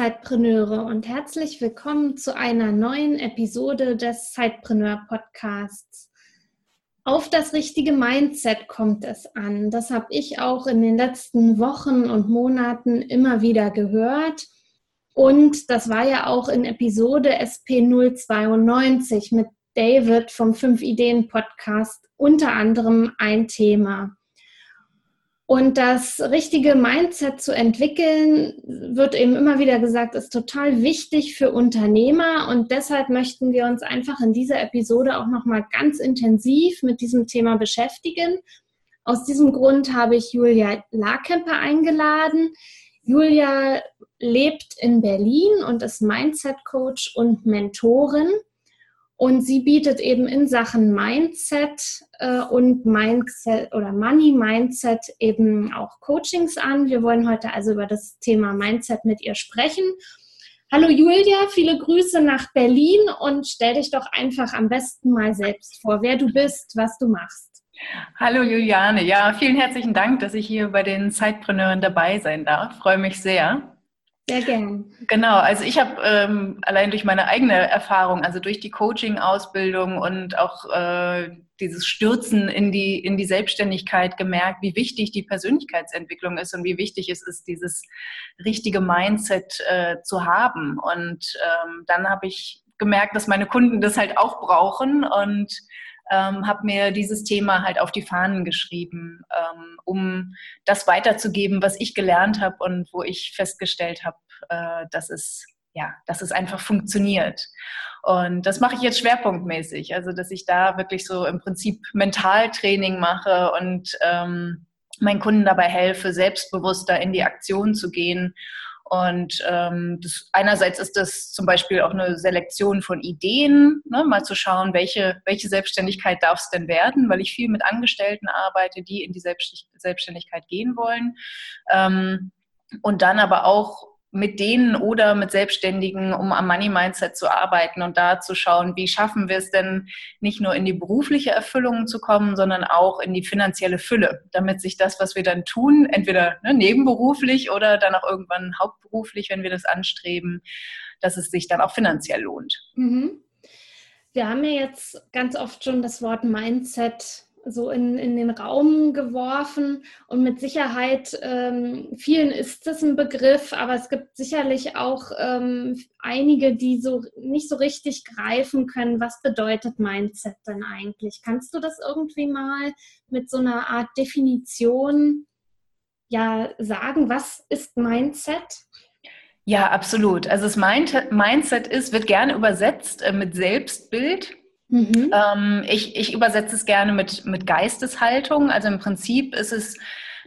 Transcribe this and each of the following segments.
Zeitpreneure und herzlich willkommen zu einer neuen Episode des Zeitpreneur Podcasts. Auf das richtige Mindset kommt es an. Das habe ich auch in den letzten Wochen und Monaten immer wieder gehört. Und das war ja auch in Episode SP092 mit David vom 5 Ideen Podcast unter anderem ein Thema. Und das richtige Mindset zu entwickeln, wird eben immer wieder gesagt, ist total wichtig für Unternehmer. Und deshalb möchten wir uns einfach in dieser Episode auch nochmal ganz intensiv mit diesem Thema beschäftigen. Aus diesem Grund habe ich Julia Larkemper eingeladen. Julia lebt in Berlin und ist Mindset Coach und Mentorin. Und sie bietet eben in Sachen Mindset äh, und Mindset oder Money Mindset eben auch Coachings an. Wir wollen heute also über das Thema Mindset mit ihr sprechen. Hallo Julia, viele Grüße nach Berlin und stell dich doch einfach am besten mal selbst vor, wer du bist, was du machst. Hallo Juliane, ja, vielen herzlichen Dank, dass ich hier bei den Zeitpreneuren dabei sein darf. Freue mich sehr. Sehr gern. Genau, also ich habe ähm, allein durch meine eigene Erfahrung, also durch die Coaching-Ausbildung und auch äh, dieses Stürzen in die, in die Selbstständigkeit gemerkt, wie wichtig die Persönlichkeitsentwicklung ist und wie wichtig es ist, dieses richtige Mindset äh, zu haben. Und ähm, dann habe ich gemerkt, dass meine Kunden das halt auch brauchen und ähm, habe mir dieses Thema halt auf die Fahnen geschrieben, ähm, um das weiterzugeben, was ich gelernt habe und wo ich festgestellt habe, äh, dass es ja, dass es einfach funktioniert. Und das mache ich jetzt schwerpunktmäßig, also dass ich da wirklich so im Prinzip Mentaltraining mache und ähm, meinen Kunden dabei helfe, selbstbewusster in die Aktion zu gehen und ähm, das, einerseits ist das zum Beispiel auch eine Selektion von Ideen, ne, mal zu schauen, welche, welche Selbstständigkeit darf es denn werden, weil ich viel mit Angestellten arbeite, die in die Selbstständigkeit gehen wollen. Ähm, und dann aber auch mit denen oder mit Selbstständigen, um am Money Mindset zu arbeiten und da zu schauen, wie schaffen wir es denn nicht nur in die berufliche Erfüllung zu kommen, sondern auch in die finanzielle Fülle, damit sich das, was wir dann tun, entweder ne, nebenberuflich oder dann auch irgendwann hauptberuflich, wenn wir das anstreben, dass es sich dann auch finanziell lohnt. Mhm. Wir haben ja jetzt ganz oft schon das Wort Mindset so in, in den Raum geworfen. Und mit Sicherheit, ähm, vielen ist das ein Begriff, aber es gibt sicherlich auch ähm, einige, die so nicht so richtig greifen können, was bedeutet Mindset denn eigentlich? Kannst du das irgendwie mal mit so einer Art Definition ja sagen, was ist Mindset? Ja, absolut. Also das Mindset ist, wird gerne übersetzt äh, mit Selbstbild. Mhm. Ähm, ich, ich übersetze es gerne mit, mit Geisteshaltung. Also im Prinzip ist es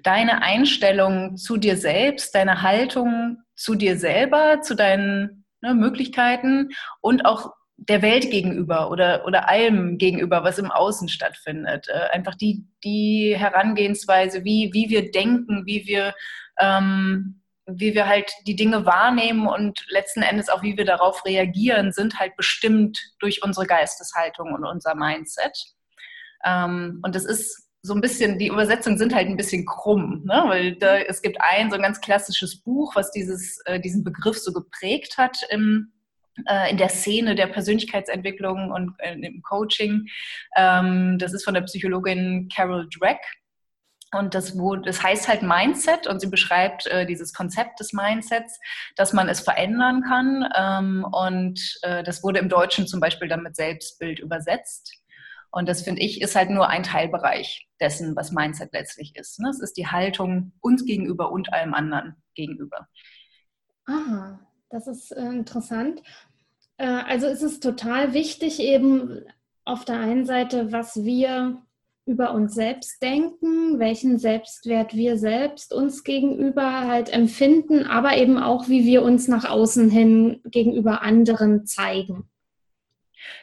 deine Einstellung zu dir selbst, deine Haltung zu dir selber, zu deinen ne, Möglichkeiten und auch der Welt gegenüber oder, oder allem gegenüber, was im Außen stattfindet. Äh, einfach die, die Herangehensweise, wie, wie wir denken, wie wir ähm, wie wir halt die Dinge wahrnehmen und letzten Endes auch wie wir darauf reagieren, sind halt bestimmt durch unsere Geisteshaltung und unser Mindset. Ähm, und das ist so ein bisschen, die Übersetzungen sind halt ein bisschen krumm, ne? weil da, es gibt ein so ein ganz klassisches Buch, was dieses, äh, diesen Begriff so geprägt hat im, äh, in der Szene der Persönlichkeitsentwicklung und äh, im Coaching. Ähm, das ist von der Psychologin Carol Dweck und das, wo, das heißt halt Mindset und sie beschreibt äh, dieses Konzept des Mindsets, dass man es verändern kann. Ähm, und äh, das wurde im Deutschen zum Beispiel dann mit Selbstbild übersetzt. Und das finde ich ist halt nur ein Teilbereich dessen, was Mindset letztlich ist. Ne? Es ist die Haltung uns gegenüber und allem anderen gegenüber. Aha, das ist äh, interessant. Äh, also ist es total wichtig, eben auf der einen Seite, was wir über uns selbst denken, welchen Selbstwert wir selbst uns gegenüber halt empfinden, aber eben auch, wie wir uns nach außen hin gegenüber anderen zeigen.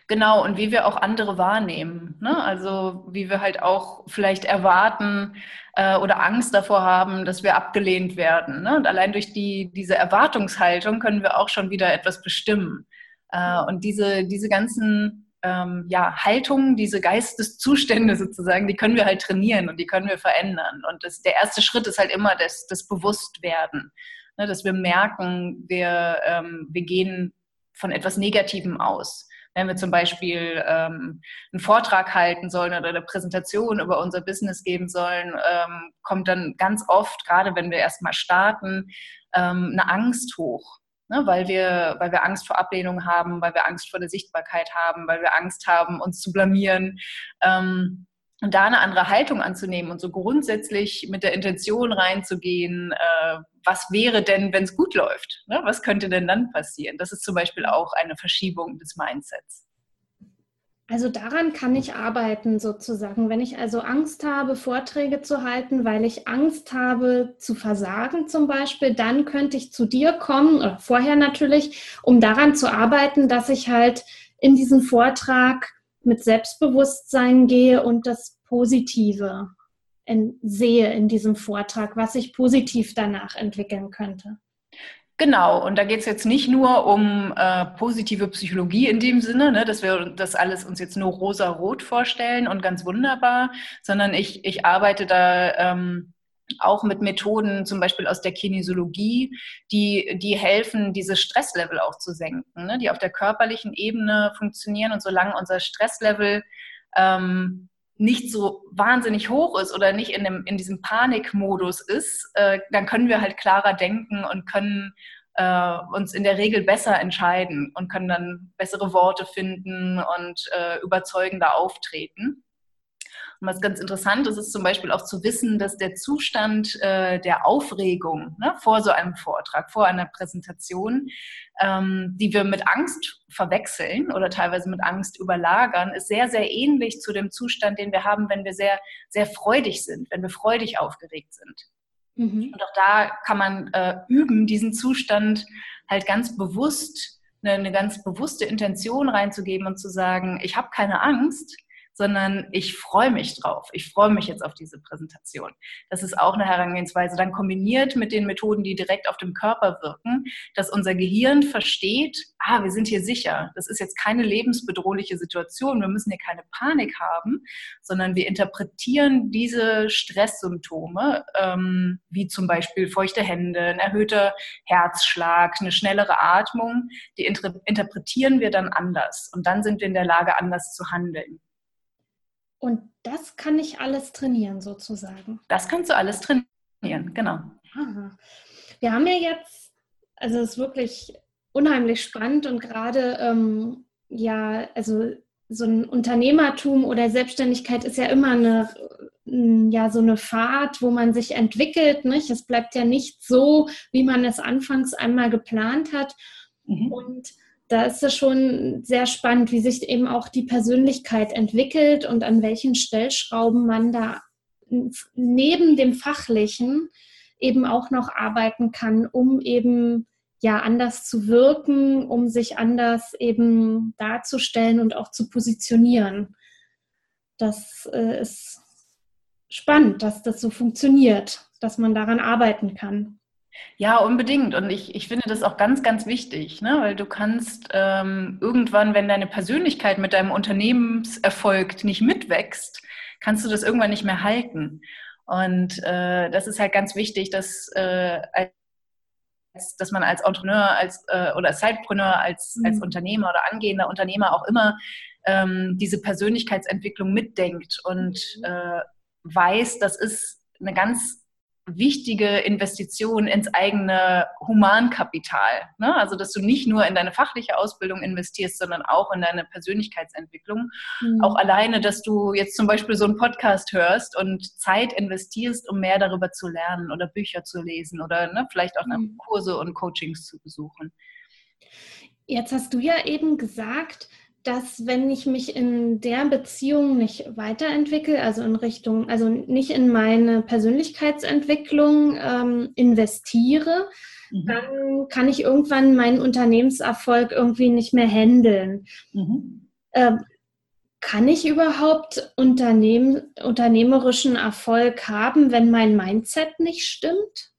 Genau, und wie wir auch andere wahrnehmen. Ne? Also wie wir halt auch vielleicht erwarten äh, oder Angst davor haben, dass wir abgelehnt werden. Ne? Und allein durch die, diese Erwartungshaltung können wir auch schon wieder etwas bestimmen. Äh, und diese, diese ganzen ähm, ja, Haltungen, diese Geisteszustände sozusagen, die können wir halt trainieren und die können wir verändern. Und das, der erste Schritt ist halt immer das, das Bewusstwerden, ne? dass wir merken, wir, ähm, wir gehen von etwas Negativem aus wenn wir zum Beispiel ähm, einen Vortrag halten sollen oder eine Präsentation über unser Business geben sollen, ähm, kommt dann ganz oft, gerade wenn wir erstmal starten, ähm, eine Angst hoch. Ne, weil, wir, weil wir Angst vor Ablehnung haben, weil wir Angst vor der Sichtbarkeit haben, weil wir Angst haben, uns zu blamieren. Ähm, und da eine andere Haltung anzunehmen und so grundsätzlich mit der Intention reinzugehen, äh, was wäre denn, wenn es gut läuft? Ne? Was könnte denn dann passieren? Das ist zum Beispiel auch eine Verschiebung des Mindsets. Also daran kann ich arbeiten sozusagen. Wenn ich also Angst habe, Vorträge zu halten, weil ich Angst habe zu versagen zum Beispiel, dann könnte ich zu dir kommen, oder vorher natürlich, um daran zu arbeiten, dass ich halt in diesen Vortrag mit Selbstbewusstsein gehe und das Positive in, sehe in diesem Vortrag, was sich positiv danach entwickeln könnte. Genau, und da geht es jetzt nicht nur um äh, positive Psychologie in dem Sinne, ne, dass wir das alles uns jetzt nur rosa-rot vorstellen und ganz wunderbar, sondern ich, ich arbeite da ähm, auch mit Methoden, zum Beispiel aus der Kinesiologie, die, die helfen, dieses Stresslevel auch zu senken, ne? die auf der körperlichen Ebene funktionieren. Und solange unser Stresslevel ähm, nicht so wahnsinnig hoch ist oder nicht in, dem, in diesem Panikmodus ist, äh, dann können wir halt klarer denken und können äh, uns in der Regel besser entscheiden und können dann bessere Worte finden und äh, überzeugender auftreten. Und was ganz interessant ist, ist zum Beispiel auch zu wissen, dass der Zustand äh, der Aufregung ne, vor so einem Vortrag, vor einer Präsentation, ähm, die wir mit Angst verwechseln oder teilweise mit Angst überlagern, ist sehr, sehr ähnlich zu dem Zustand, den wir haben, wenn wir sehr, sehr freudig sind, wenn wir freudig aufgeregt sind. Mhm. Und auch da kann man äh, üben, diesen Zustand halt ganz bewusst, eine, eine ganz bewusste Intention reinzugeben und zu sagen, ich habe keine Angst, sondern ich freue mich drauf. Ich freue mich jetzt auf diese Präsentation. Das ist auch eine Herangehensweise, dann kombiniert mit den Methoden, die direkt auf dem Körper wirken, dass unser Gehirn versteht, ah, wir sind hier sicher. Das ist jetzt keine lebensbedrohliche Situation. Wir müssen hier keine Panik haben, sondern wir interpretieren diese Stresssymptome, ähm, wie zum Beispiel feuchte Hände, ein erhöhter Herzschlag, eine schnellere Atmung, die interpretieren wir dann anders. Und dann sind wir in der Lage, anders zu handeln. Und das kann ich alles trainieren, sozusagen. Das kannst du alles trainieren, genau. Aha. Wir haben ja jetzt, also es ist wirklich unheimlich spannend und gerade, ähm, ja, also so ein Unternehmertum oder Selbstständigkeit ist ja immer eine, ja, so eine Fahrt, wo man sich entwickelt. Nicht? Es bleibt ja nicht so, wie man es anfangs einmal geplant hat. Mhm. Und da ist es schon sehr spannend, wie sich eben auch die Persönlichkeit entwickelt und an welchen Stellschrauben man da neben dem Fachlichen eben auch noch arbeiten kann, um eben ja anders zu wirken, um sich anders eben darzustellen und auch zu positionieren. Das äh, ist spannend, dass das so funktioniert, dass man daran arbeiten kann. Ja, unbedingt. Und ich, ich finde das auch ganz, ganz wichtig, ne? weil du kannst ähm, irgendwann, wenn deine Persönlichkeit mit deinem Unternehmenserfolg nicht mitwächst, kannst du das irgendwann nicht mehr halten. Und äh, das ist halt ganz wichtig, dass, äh, als, dass man als Entrepreneur als, äh, oder als Sidepreneur, als, mhm. als Unternehmer oder angehender Unternehmer auch immer ähm, diese Persönlichkeitsentwicklung mitdenkt und mhm. äh, weiß, das ist eine ganz wichtige Investition ins eigene Humankapital. Ne? Also, dass du nicht nur in deine fachliche Ausbildung investierst, sondern auch in deine Persönlichkeitsentwicklung. Mhm. Auch alleine, dass du jetzt zum Beispiel so einen Podcast hörst und Zeit investierst, um mehr darüber zu lernen oder Bücher zu lesen oder ne, vielleicht auch mhm. Kurse und Coachings zu besuchen. Jetzt hast du ja eben gesagt, dass wenn ich mich in der Beziehung nicht weiterentwickle, also in Richtung, also nicht in meine Persönlichkeitsentwicklung ähm, investiere, mhm. dann kann ich irgendwann meinen Unternehmenserfolg irgendwie nicht mehr handeln. Mhm. äh, kann ich überhaupt Unternehmen, unternehmerischen Erfolg haben, wenn mein Mindset nicht stimmt?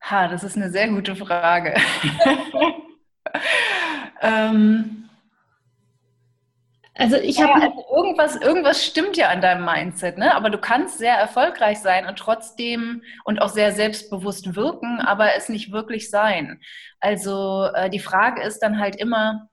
Ha, das ist eine sehr gute Frage. ähm, also ich habe ja, also irgendwas, irgendwas stimmt ja an deinem Mindset, ne? Aber du kannst sehr erfolgreich sein und trotzdem und auch sehr selbstbewusst wirken, aber es nicht wirklich sein. Also äh, die Frage ist dann halt immer,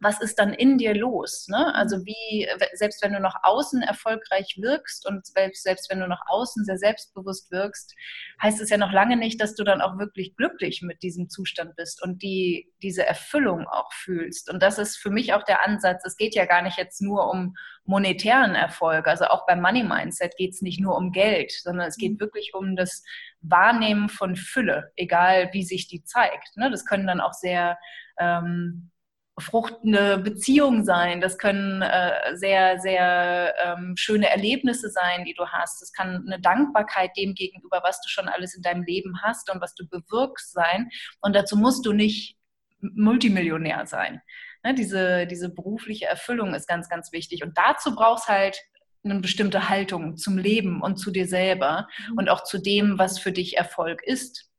was ist dann in dir los? Ne? Also wie, selbst wenn du nach außen erfolgreich wirkst und selbst, selbst wenn du nach außen sehr selbstbewusst wirkst, heißt es ja noch lange nicht, dass du dann auch wirklich glücklich mit diesem Zustand bist und die, diese Erfüllung auch fühlst. Und das ist für mich auch der Ansatz. Es geht ja gar nicht jetzt nur um monetären Erfolg. Also auch beim Money Mindset geht es nicht nur um Geld, sondern es geht mhm. wirklich um das Wahrnehmen von Fülle, egal wie sich die zeigt. Ne? Das können dann auch sehr ähm, fruchtende Beziehungen sein. Das können äh, sehr, sehr ähm, schöne Erlebnisse sein, die du hast. Es kann eine Dankbarkeit dem gegenüber, was du schon alles in deinem Leben hast und was du bewirkst sein. Und dazu musst du nicht Multimillionär sein. Ne? Diese, diese berufliche Erfüllung ist ganz, ganz wichtig. Und dazu brauchst halt eine bestimmte Haltung zum Leben und zu dir selber mhm. und auch zu dem, was für dich Erfolg ist.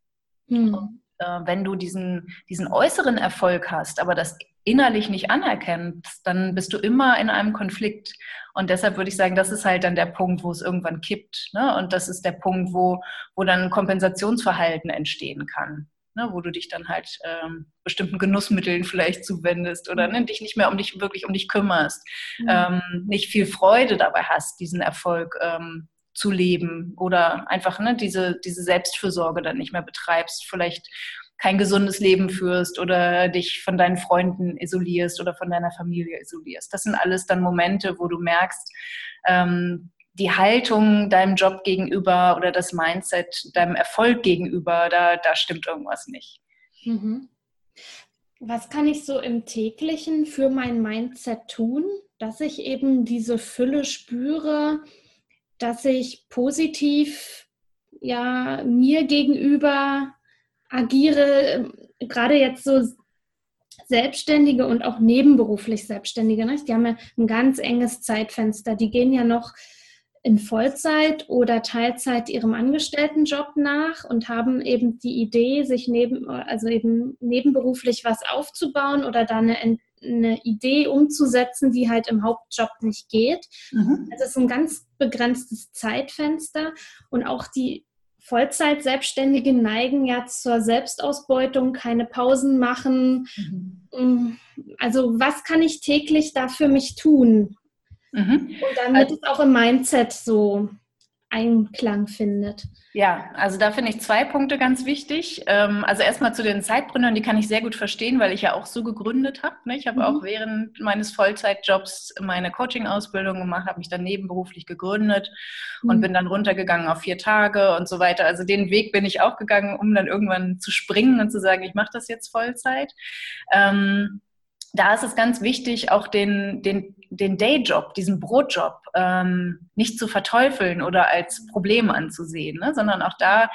Äh, wenn du diesen, diesen äußeren Erfolg hast, aber das innerlich nicht anerkennst, dann bist du immer in einem Konflikt. Und deshalb würde ich sagen, das ist halt dann der Punkt, wo es irgendwann kippt. Ne? Und das ist der Punkt, wo, wo dann Kompensationsverhalten entstehen kann. Ne? Wo du dich dann halt ähm, bestimmten Genussmitteln vielleicht zuwendest oder ne, dich nicht mehr um dich wirklich um dich kümmerst, mhm. ähm, nicht viel Freude dabei hast, diesen Erfolg ähm, zu leben oder einfach ne, diese, diese Selbstfürsorge dann nicht mehr betreibst, vielleicht kein gesundes Leben führst oder dich von deinen Freunden isolierst oder von deiner Familie isolierst. Das sind alles dann Momente, wo du merkst, ähm, die Haltung deinem Job gegenüber oder das Mindset deinem Erfolg gegenüber, da, da stimmt irgendwas nicht. Mhm. Was kann ich so im täglichen für mein Mindset tun, dass ich eben diese Fülle spüre, dass ich positiv ja mir gegenüber agiere ähm, gerade jetzt so Selbstständige und auch nebenberuflich Selbstständige, ne? die haben ja ein ganz enges Zeitfenster. Die gehen ja noch in Vollzeit oder Teilzeit ihrem Angestelltenjob nach und haben eben die Idee, sich neben, also eben nebenberuflich was aufzubauen oder da eine, eine Idee umzusetzen, die halt im Hauptjob nicht geht. Mhm. Also es ist ein ganz begrenztes Zeitfenster und auch die Vollzeit-Selbstständige neigen ja zur Selbstausbeutung, keine Pausen machen. Mhm. Also was kann ich täglich da für mich tun? Mhm. Und damit also, es auch im Mindset so Einklang findet. Ja, also da finde ich zwei Punkte ganz wichtig. Ähm, also erstmal zu den Zeitgründern, die kann ich sehr gut verstehen, weil ich ja auch so gegründet habe. Ne? Ich habe mhm. auch während meines Vollzeitjobs meine Coaching-Ausbildung gemacht, habe mich dann nebenberuflich gegründet mhm. und bin dann runtergegangen auf vier Tage und so weiter. Also den Weg bin ich auch gegangen, um dann irgendwann zu springen und zu sagen, ich mache das jetzt Vollzeit. Ähm, da ist es ganz wichtig, auch den, den, den Dayjob, diesen Brotjob ähm, nicht zu verteufeln oder als Problem anzusehen, ne? sondern auch da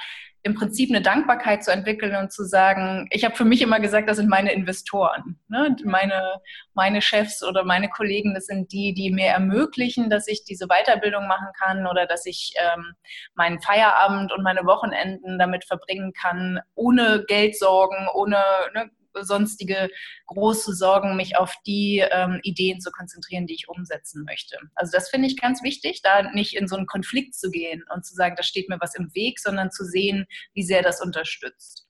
im Prinzip eine Dankbarkeit zu entwickeln und zu sagen, ich habe für mich immer gesagt, das sind meine Investoren. Ne? Meine, meine Chefs oder meine Kollegen, das sind die, die mir ermöglichen, dass ich diese Weiterbildung machen kann oder dass ich ähm, meinen Feierabend und meine Wochenenden damit verbringen kann, ohne Geldsorgen, ohne ne, sonstige große Sorgen, mich auf die ähm, Ideen zu konzentrieren, die ich umsetzen möchte. Also das finde ich ganz wichtig, da nicht in so einen Konflikt zu gehen und zu sagen, da steht mir was im Weg, sondern zu sehen, wie sehr das unterstützt.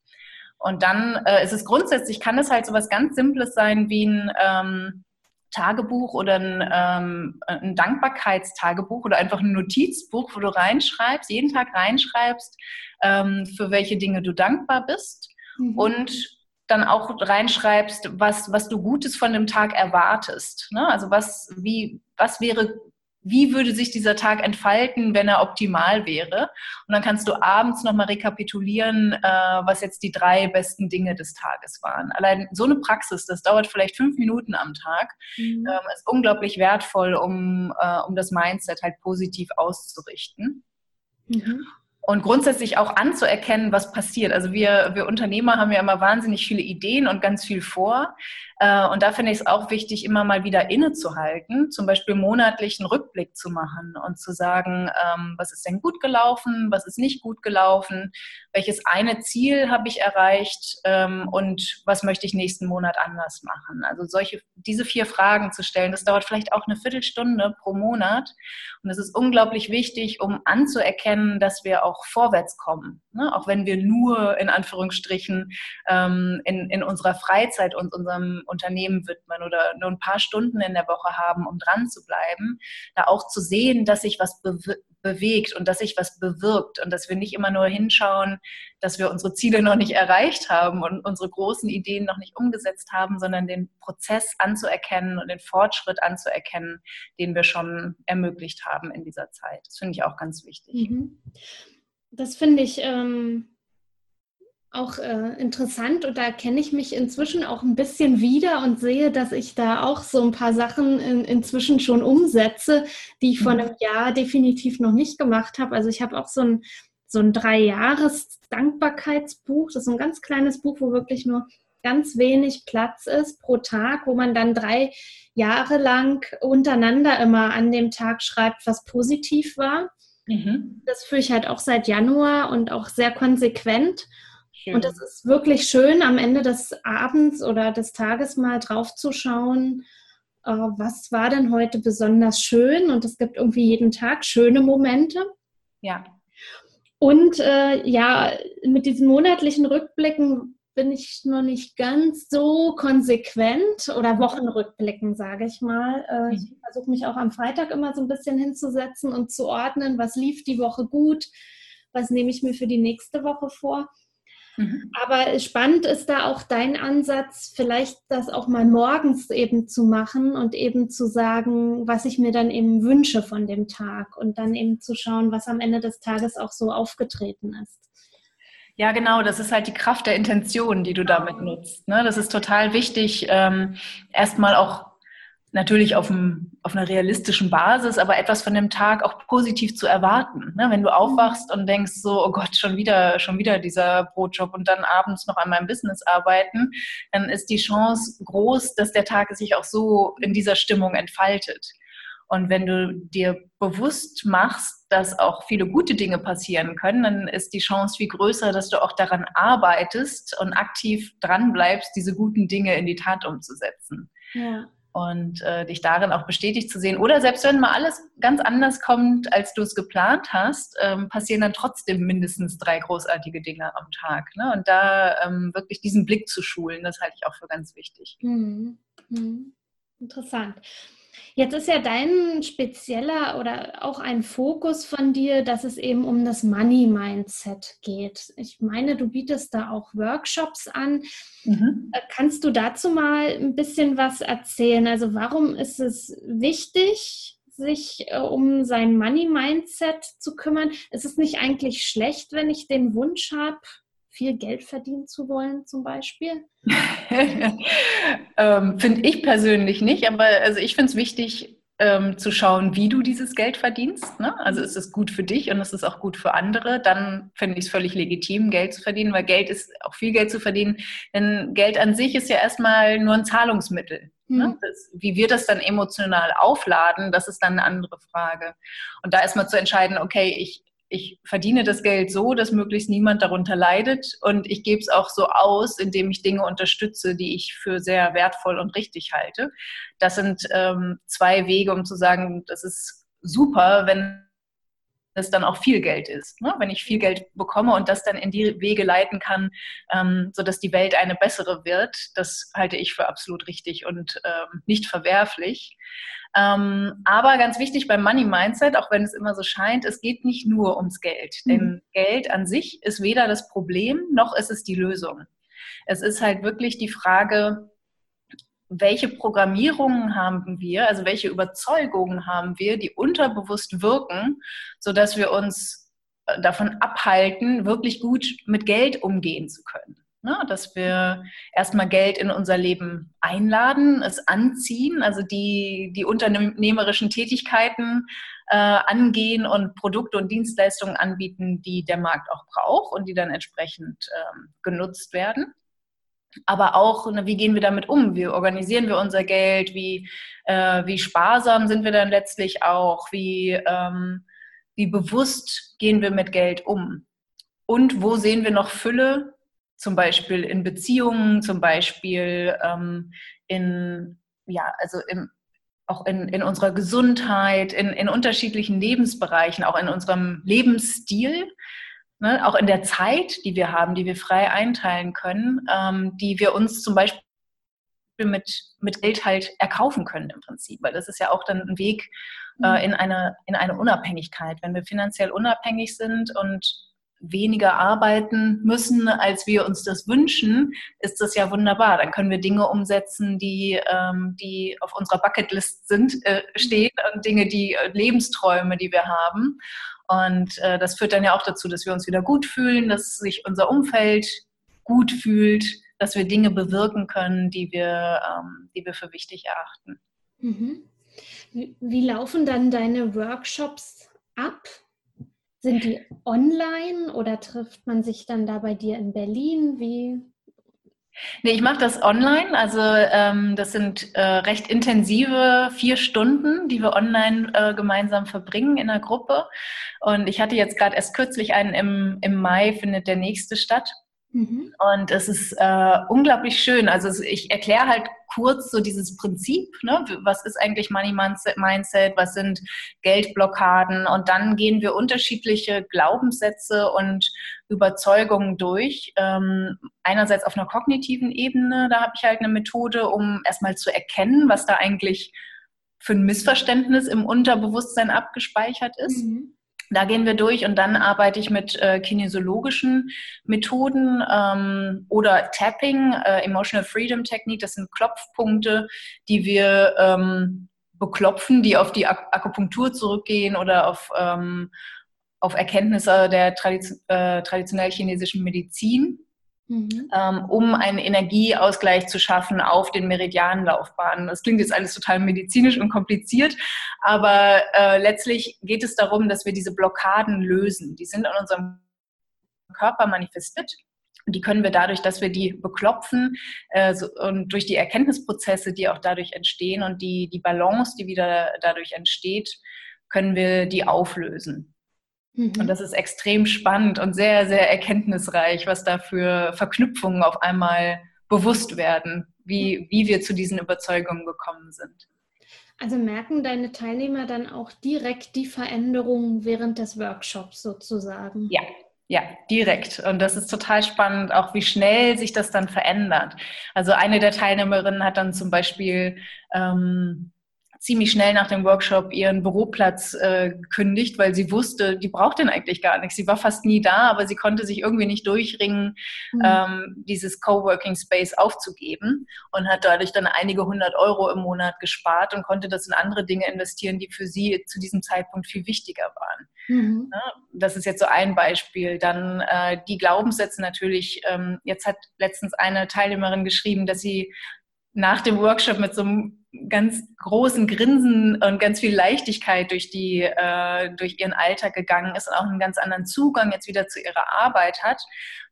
Und dann äh, ist es grundsätzlich, kann es halt so was ganz Simples sein wie ein ähm, Tagebuch oder ein, ähm, ein, Dankbarkeitstagebuch oder einfach ein Notizbuch, wo du reinschreibst, jeden Tag reinschreibst, ähm, für welche Dinge du dankbar bist mhm. und dann auch reinschreibst, was, was du Gutes von dem Tag erwartest. Ne? Also was, wie, was wäre, wie würde sich dieser Tag entfalten, wenn er optimal wäre? Und dann kannst du abends nochmal rekapitulieren, äh, was jetzt die drei besten Dinge des Tages waren. Allein so eine Praxis, das dauert vielleicht fünf Minuten am Tag, mhm. ähm, ist unglaublich wertvoll, um, äh, um das Mindset halt positiv auszurichten. Mhm. Und grundsätzlich auch anzuerkennen, was passiert. Also wir, wir Unternehmer haben ja immer wahnsinnig viele Ideen und ganz viel vor. Äh, und da finde ich es auch wichtig, immer mal wieder innezuhalten, zum Beispiel monatlich einen Rückblick zu machen und zu sagen, ähm, was ist denn gut gelaufen, was ist nicht gut gelaufen, welches eine Ziel habe ich erreicht ähm, und was möchte ich nächsten Monat anders machen. Also solche, diese vier Fragen zu stellen, das dauert vielleicht auch eine Viertelstunde pro Monat. Und es ist unglaublich wichtig, um anzuerkennen, dass wir auch vorwärts kommen. Ne? Auch wenn wir nur in Anführungsstrichen ähm, in, in unserer Freizeit uns unserem Unternehmen widmen oder nur ein paar Stunden in der Woche haben, um dran zu bleiben, da auch zu sehen, dass sich was bewegt und dass sich was bewirkt und dass wir nicht immer nur hinschauen, dass wir unsere Ziele noch nicht erreicht haben und unsere großen Ideen noch nicht umgesetzt haben, sondern den Prozess anzuerkennen und den Fortschritt anzuerkennen, den wir schon ermöglicht haben in dieser Zeit. Das finde ich auch ganz wichtig. Mhm. Das finde ich ähm, auch äh, interessant und da erkenne ich mich inzwischen auch ein bisschen wieder und sehe, dass ich da auch so ein paar Sachen in, inzwischen schon umsetze, die ich vor mhm. einem Jahr definitiv noch nicht gemacht habe. Also ich habe auch so ein, so ein Drei-Jahres-Dankbarkeitsbuch. Das ist ein ganz kleines Buch, wo wirklich nur ganz wenig Platz ist pro Tag, wo man dann drei Jahre lang untereinander immer an dem Tag schreibt, was positiv war. Mhm. Das führe ich halt auch seit Januar und auch sehr konsequent. Schön. Und es ist wirklich schön, am Ende des Abends oder des Tages mal drauf zu schauen, äh, was war denn heute besonders schön. Und es gibt irgendwie jeden Tag schöne Momente. Ja. Und äh, ja, mit diesen monatlichen Rückblicken bin ich noch nicht ganz so konsequent oder Wochenrückblicken, sage ich mal. Äh, ich mhm. versuche mich auch am Freitag immer so ein bisschen hinzusetzen und zu ordnen, was lief die Woche gut, was nehme ich mir für die nächste Woche vor. Mhm. Aber spannend ist da auch dein Ansatz, vielleicht das auch mal morgens eben zu machen und eben zu sagen, was ich mir dann eben wünsche von dem Tag und dann eben zu schauen, was am Ende des Tages auch so aufgetreten ist. Ja, genau, das ist halt die Kraft der Intention, die du damit nutzt. Ne? Das ist total wichtig, ähm, erstmal auch natürlich auf, einem, auf einer realistischen Basis, aber etwas von dem Tag auch positiv zu erwarten. Ne? Wenn du aufwachst und denkst so, oh Gott, schon wieder, schon wieder dieser Brotjob und dann abends noch an meinem Business arbeiten, dann ist die Chance groß, dass der Tag sich auch so in dieser Stimmung entfaltet. Und wenn du dir bewusst machst, dass auch viele gute Dinge passieren können, dann ist die Chance viel größer, dass du auch daran arbeitest und aktiv dran bleibst, diese guten Dinge in die Tat umzusetzen. Ja und äh, dich darin auch bestätigt zu sehen. Oder selbst wenn mal alles ganz anders kommt, als du es geplant hast, ähm, passieren dann trotzdem mindestens drei großartige Dinge am Tag. Ne? Und da ähm, wirklich diesen Blick zu schulen, das halte ich auch für ganz wichtig. Mhm. Mhm. Interessant. Jetzt ist ja dein spezieller oder auch ein Fokus von dir, dass es eben um das Money Mindset geht. Ich meine, du bietest da auch Workshops an. Mhm. Äh, kannst du dazu mal ein bisschen was erzählen? Also warum ist es wichtig, sich äh, um sein Money Mindset zu kümmern? Ist es nicht eigentlich schlecht, wenn ich den Wunsch habe, viel Geld verdienen zu wollen, zum Beispiel? ähm, finde ich persönlich nicht, aber also ich finde es wichtig, ähm, zu schauen, wie du dieses Geld verdienst. Ne? Also ist es gut für dich und ist es auch gut für andere, dann finde ich es völlig legitim, Geld zu verdienen, weil Geld ist auch viel Geld zu verdienen. Denn Geld an sich ist ja erstmal nur ein Zahlungsmittel. Mhm. Ne? Das, wie wir das dann emotional aufladen, das ist dann eine andere Frage. Und da erstmal zu entscheiden, okay, ich ich verdiene das Geld so, dass möglichst niemand darunter leidet und ich gebe es auch so aus, indem ich Dinge unterstütze, die ich für sehr wertvoll und richtig halte. Das sind ähm, zwei Wege, um zu sagen, das ist super, wenn es dann auch viel Geld ist. Ne? Wenn ich viel Geld bekomme und das dann in die Wege leiten kann, ähm, sodass die Welt eine bessere wird, das halte ich für absolut richtig und ähm, nicht verwerflich. Ähm, aber ganz wichtig beim Money Mindset, auch wenn es immer so scheint, es geht nicht nur ums Geld. Mhm. Denn Geld an sich ist weder das Problem noch ist es die Lösung. Es ist halt wirklich die Frage, welche Programmierungen haben wir, also welche Überzeugungen haben wir, die unterbewusst wirken, sodass wir uns äh, davon abhalten, wirklich gut mit Geld umgehen zu können. Ne? Dass wir erstmal Geld in unser Leben einladen, es anziehen, also die, die unternehmerischen Tätigkeiten äh, angehen und Produkte und Dienstleistungen anbieten, die der Markt auch braucht und die dann entsprechend ähm, genutzt werden. Aber auch, ne, wie gehen wir damit um? Wie organisieren wir unser Geld? Wie, äh, wie sparsam sind wir dann letztlich auch? Wie, ähm, wie bewusst gehen wir mit Geld um? Und wo sehen wir noch Fülle zum Beispiel in Beziehungen, zum Beispiel ähm, in, ja, also im, auch in, in unserer Gesundheit, in, in unterschiedlichen Lebensbereichen, auch in unserem Lebensstil, ne, auch in der Zeit, die wir haben, die wir frei einteilen können, ähm, die wir uns zum Beispiel mit, mit Geld halt erkaufen können im Prinzip, weil das ist ja auch dann ein Weg äh, mhm. in, eine, in eine Unabhängigkeit. Wenn wir finanziell unabhängig sind und weniger arbeiten müssen, als wir uns das wünschen, ist das ja wunderbar. Dann können wir Dinge umsetzen, die, ähm, die auf unserer Bucketlist sind, äh, stehen und Dinge, die äh, Lebensträume, die wir haben. Und äh, das führt dann ja auch dazu, dass wir uns wieder gut fühlen, dass sich unser Umfeld gut fühlt, dass wir Dinge bewirken können, die wir, ähm, die wir für wichtig erachten. Mhm. Wie, wie laufen dann deine Workshops ab? Sind die online oder trifft man sich dann da bei dir in Berlin? Wie? Nee, ich mache das online. Also ähm, das sind äh, recht intensive vier Stunden, die wir online äh, gemeinsam verbringen in der Gruppe. Und ich hatte jetzt gerade erst kürzlich einen im, im Mai, findet der nächste statt. Mhm. Und es ist äh, unglaublich schön. Also ich erkläre halt kurz so dieses Prinzip, ne? was ist eigentlich Money Mindset, was sind Geldblockaden und dann gehen wir unterschiedliche Glaubenssätze und Überzeugungen durch. Ähm, einerseits auf einer kognitiven Ebene, da habe ich halt eine Methode, um erstmal zu erkennen, was da eigentlich für ein Missverständnis im Unterbewusstsein abgespeichert ist. Mhm. Da gehen wir durch und dann arbeite ich mit äh, kinesiologischen Methoden ähm, oder Tapping, äh, Emotional Freedom Technique. Das sind Klopfpunkte, die wir ähm, beklopfen, die auf die Ak Akupunktur zurückgehen oder auf, ähm, auf Erkenntnisse der Tradition, äh, traditionell chinesischen Medizin mhm. ähm, um einen Energieausgleich zu schaffen auf den Meridianlaufbahnen. Das klingt jetzt alles total medizinisch und kompliziert, aber äh, letztlich geht es darum, dass wir diese Blockaden lösen. Die sind in unserem Körper manifestiert. Und die können wir dadurch, dass wir die beklopfen äh, so, und durch die Erkenntnisprozesse, die auch dadurch entstehen und die, die Balance, die wieder dadurch entsteht, können wir die auflösen. Mhm. Und das ist extrem spannend und sehr, sehr erkenntnisreich, was da für Verknüpfungen auf einmal bewusst werden, wie, wie wir zu diesen Überzeugungen gekommen sind. Also merken deine Teilnehmer dann auch direkt die Veränderungen während des Workshops sozusagen? Ja, ja, direkt. Und das ist total spannend, auch wie schnell sich das dann verändert. Also eine der Teilnehmerinnen hat dann zum Beispiel ähm, ziemlich schnell nach dem Workshop ihren Büroplatz äh, gekündigt, weil sie wusste, die braucht den eigentlich gar nicht. Sie war fast nie da, aber sie konnte sich irgendwie nicht durchringen, mhm. ähm, dieses Coworking Space aufzugeben und hat dadurch dann einige hundert Euro im Monat gespart und konnte das in andere Dinge investieren, die für sie zu diesem Zeitpunkt viel wichtiger waren. Mhm. Das ist jetzt so ein Beispiel. Dann äh, die Glaubenssätze natürlich. Ähm, jetzt hat letztens eine Teilnehmerin geschrieben, dass sie nach dem Workshop mit so einem ganz großen Grinsen und ganz viel Leichtigkeit durch die äh, durch ihren Alltag gegangen ist und auch einen ganz anderen Zugang jetzt wieder zu ihrer Arbeit hat,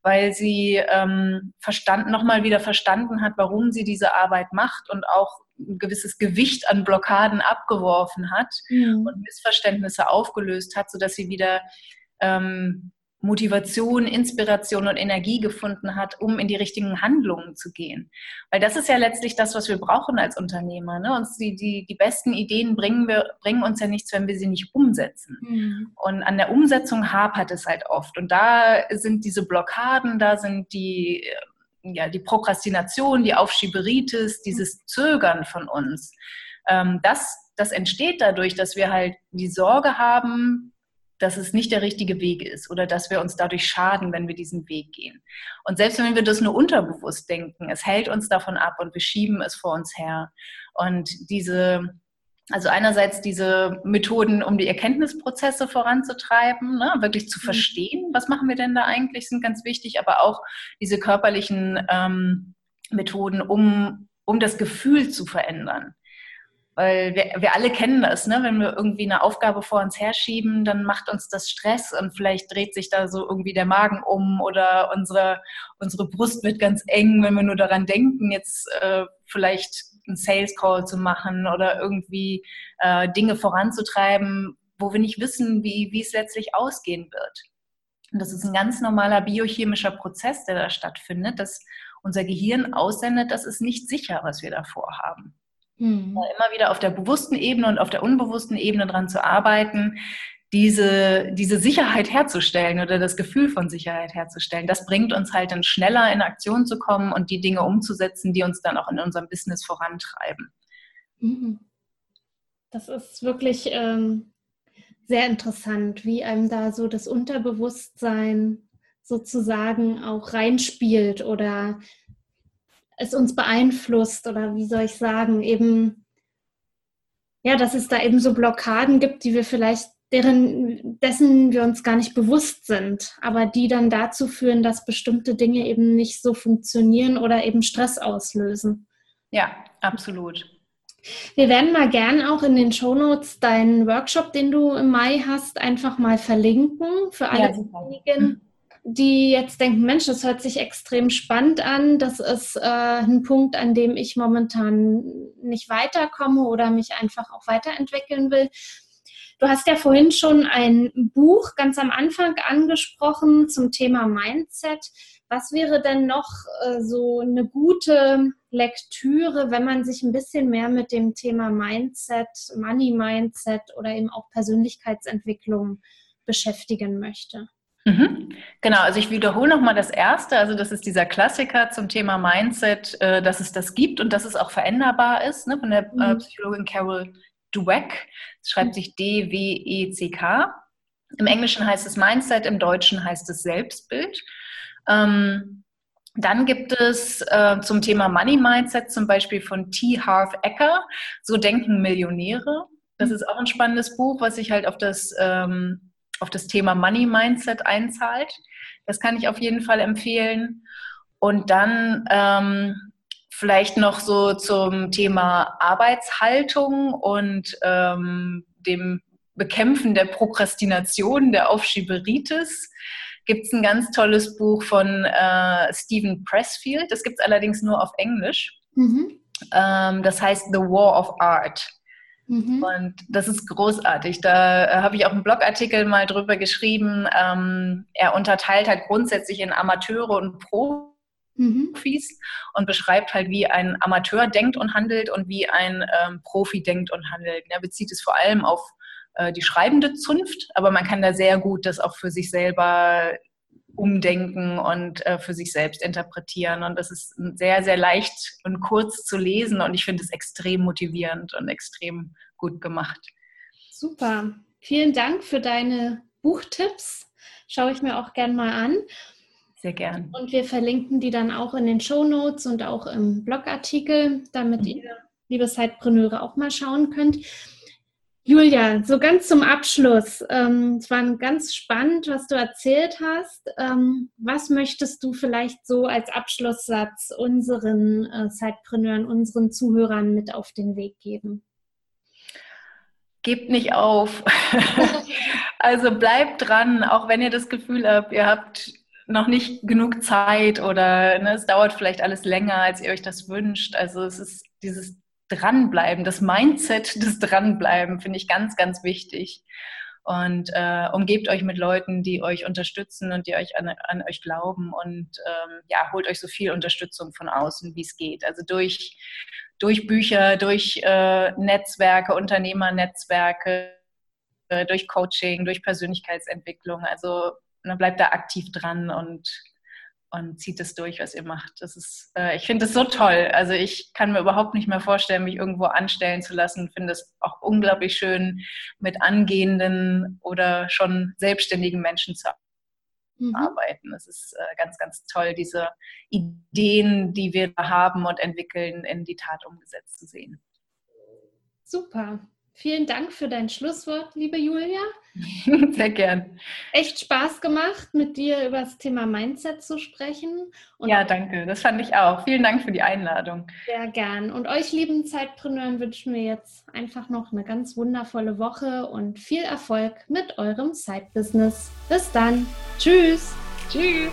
weil sie ähm, verstanden nochmal wieder verstanden hat, warum sie diese Arbeit macht und auch ein gewisses Gewicht an Blockaden abgeworfen hat mhm. und Missverständnisse aufgelöst hat, sodass sie wieder ähm, Motivation, Inspiration und Energie gefunden hat, um in die richtigen Handlungen zu gehen. Weil das ist ja letztlich das, was wir brauchen als Unternehmer. Ne? Uns die, die, die besten Ideen bringen, wir, bringen uns ja nichts, wenn wir sie nicht umsetzen. Mhm. Und an der Umsetzung hapert es halt oft. Und da sind diese Blockaden, da sind die, ja, die Prokrastination, die Aufschieberitis, dieses Zögern von uns. Ähm, das, das entsteht dadurch, dass wir halt die Sorge haben, dass es nicht der richtige Weg ist oder dass wir uns dadurch schaden, wenn wir diesen Weg gehen. Und selbst wenn wir das nur unterbewusst denken, es hält uns davon ab und wir schieben es vor uns her. Und diese, Also einerseits diese Methoden, um die Erkenntnisprozesse voranzutreiben, ne, wirklich zu mhm. verstehen, was machen wir denn da eigentlich, sind ganz wichtig, aber auch diese körperlichen ähm, Methoden, um, um das Gefühl zu verändern. Weil wir, wir alle kennen das, ne? wenn wir irgendwie eine Aufgabe vor uns herschieben, dann macht uns das Stress und vielleicht dreht sich da so irgendwie der Magen um oder unsere, unsere Brust wird ganz eng, wenn wir nur daran denken, jetzt äh, vielleicht einen Sales Call zu machen oder irgendwie äh, Dinge voranzutreiben, wo wir nicht wissen, wie, wie es letztlich ausgehen wird. Und das ist ein ganz normaler biochemischer Prozess, der da stattfindet, dass unser Gehirn aussendet, das ist nicht sicher, was wir da vorhaben. Mhm. Immer wieder auf der bewussten Ebene und auf der unbewussten Ebene dran zu arbeiten, diese, diese Sicherheit herzustellen oder das Gefühl von Sicherheit herzustellen. Das bringt uns halt dann schneller in Aktion zu kommen und die Dinge umzusetzen, die uns dann auch in unserem Business vorantreiben. Mhm. Das ist wirklich ähm, sehr interessant, wie einem da so das Unterbewusstsein sozusagen auch reinspielt oder es uns beeinflusst oder wie soll ich sagen, eben, ja, dass es da eben so Blockaden gibt, die wir vielleicht, deren, dessen wir uns gar nicht bewusst sind, aber die dann dazu führen, dass bestimmte Dinge eben nicht so funktionieren oder eben Stress auslösen. Ja, absolut. Wir werden mal gern auch in den Shownotes deinen Workshop, den du im Mai hast, einfach mal verlinken für alle ja, diejenigen, die jetzt denken, Mensch, das hört sich extrem spannend an, das ist äh, ein Punkt, an dem ich momentan nicht weiterkomme oder mich einfach auch weiterentwickeln will. Du hast ja vorhin schon ein Buch ganz am Anfang angesprochen zum Thema Mindset. Was wäre denn noch äh, so eine gute Lektüre, wenn man sich ein bisschen mehr mit dem Thema Mindset, Money Mindset oder eben auch Persönlichkeitsentwicklung beschäftigen möchte? Mhm. Genau, also ich wiederhole nochmal das Erste, also das ist dieser Klassiker zum Thema Mindset, äh, dass es das gibt und dass es auch veränderbar ist, ne, von der äh, mhm. Psychologin Carol Dweck. Es schreibt sich D-W-E-C-K. Im Englischen heißt es Mindset, im Deutschen heißt es Selbstbild. Ähm, dann gibt es äh, zum Thema Money Mindset zum Beispiel von T. Harv Ecker, So denken Millionäre. Das mhm. ist auch ein spannendes Buch, was sich halt auf das ähm, auf das Thema Money Mindset einzahlt. Das kann ich auf jeden Fall empfehlen. Und dann ähm, vielleicht noch so zum Thema Arbeitshaltung und ähm, dem Bekämpfen der Prokrastination, der Aufschieberitis gibt es ein ganz tolles Buch von äh, Stephen Pressfield. Das gibt es allerdings nur auf Englisch. Mhm. Ähm, das heißt The War of Art. Mhm. Und das ist großartig. Da äh, habe ich auch einen Blogartikel mal drüber geschrieben. Ähm, er unterteilt halt grundsätzlich in Amateure und Profis mhm. und beschreibt halt, wie ein Amateur denkt und handelt und wie ein ähm, Profi denkt und handelt. Er bezieht es vor allem auf äh, die schreibende Zunft, aber man kann da sehr gut das auch für sich selber umdenken und äh, für sich selbst interpretieren. Und das ist sehr, sehr leicht und kurz zu lesen und ich finde es extrem motivierend und extrem gut gemacht. Super. Vielen Dank für deine Buchtipps. Schaue ich mir auch gern mal an. Sehr gern. Und wir verlinken die dann auch in den Show Notes und auch im Blogartikel, damit mhm. ihr, liebe Zeitpreneure, auch mal schauen könnt. Julia, so ganz zum Abschluss. Ähm, es war ganz spannend, was du erzählt hast. Ähm, was möchtest du vielleicht so als Abschlusssatz unseren äh, Zeitpreneuren, unseren Zuhörern mit auf den Weg geben? Gebt nicht auf. also bleibt dran, auch wenn ihr das Gefühl habt, ihr habt noch nicht genug Zeit oder ne, es dauert vielleicht alles länger, als ihr euch das wünscht. Also es ist dieses Dranbleiben, das Mindset des Dranbleiben finde ich ganz, ganz wichtig. Und äh, umgebt euch mit Leuten, die euch unterstützen und die euch an, an euch glauben und ähm, ja, holt euch so viel Unterstützung von außen, wie es geht. Also durch, durch Bücher, durch äh, Netzwerke, Unternehmernetzwerke, äh, durch Coaching, durch Persönlichkeitsentwicklung. Also ne, bleibt da aktiv dran und und zieht es durch, was ihr macht. Das ist, äh, ich finde es so toll. Also ich kann mir überhaupt nicht mehr vorstellen, mich irgendwo anstellen zu lassen. Finde es auch unglaublich schön, mit angehenden oder schon selbstständigen Menschen zu mhm. arbeiten. Es ist äh, ganz, ganz toll, diese Ideen, die wir haben und entwickeln, in die Tat umgesetzt zu sehen. Super. Vielen Dank für dein Schlusswort, liebe Julia. Sehr gern. Echt Spaß gemacht, mit dir über das Thema Mindset zu sprechen. Und ja, danke. Das fand ich auch. Vielen Dank für die Einladung. Sehr gern. Und euch, lieben Zeitpreneuren, wünschen wir jetzt einfach noch eine ganz wundervolle Woche und viel Erfolg mit eurem Side-Business. Bis dann. Tschüss. Tschüss.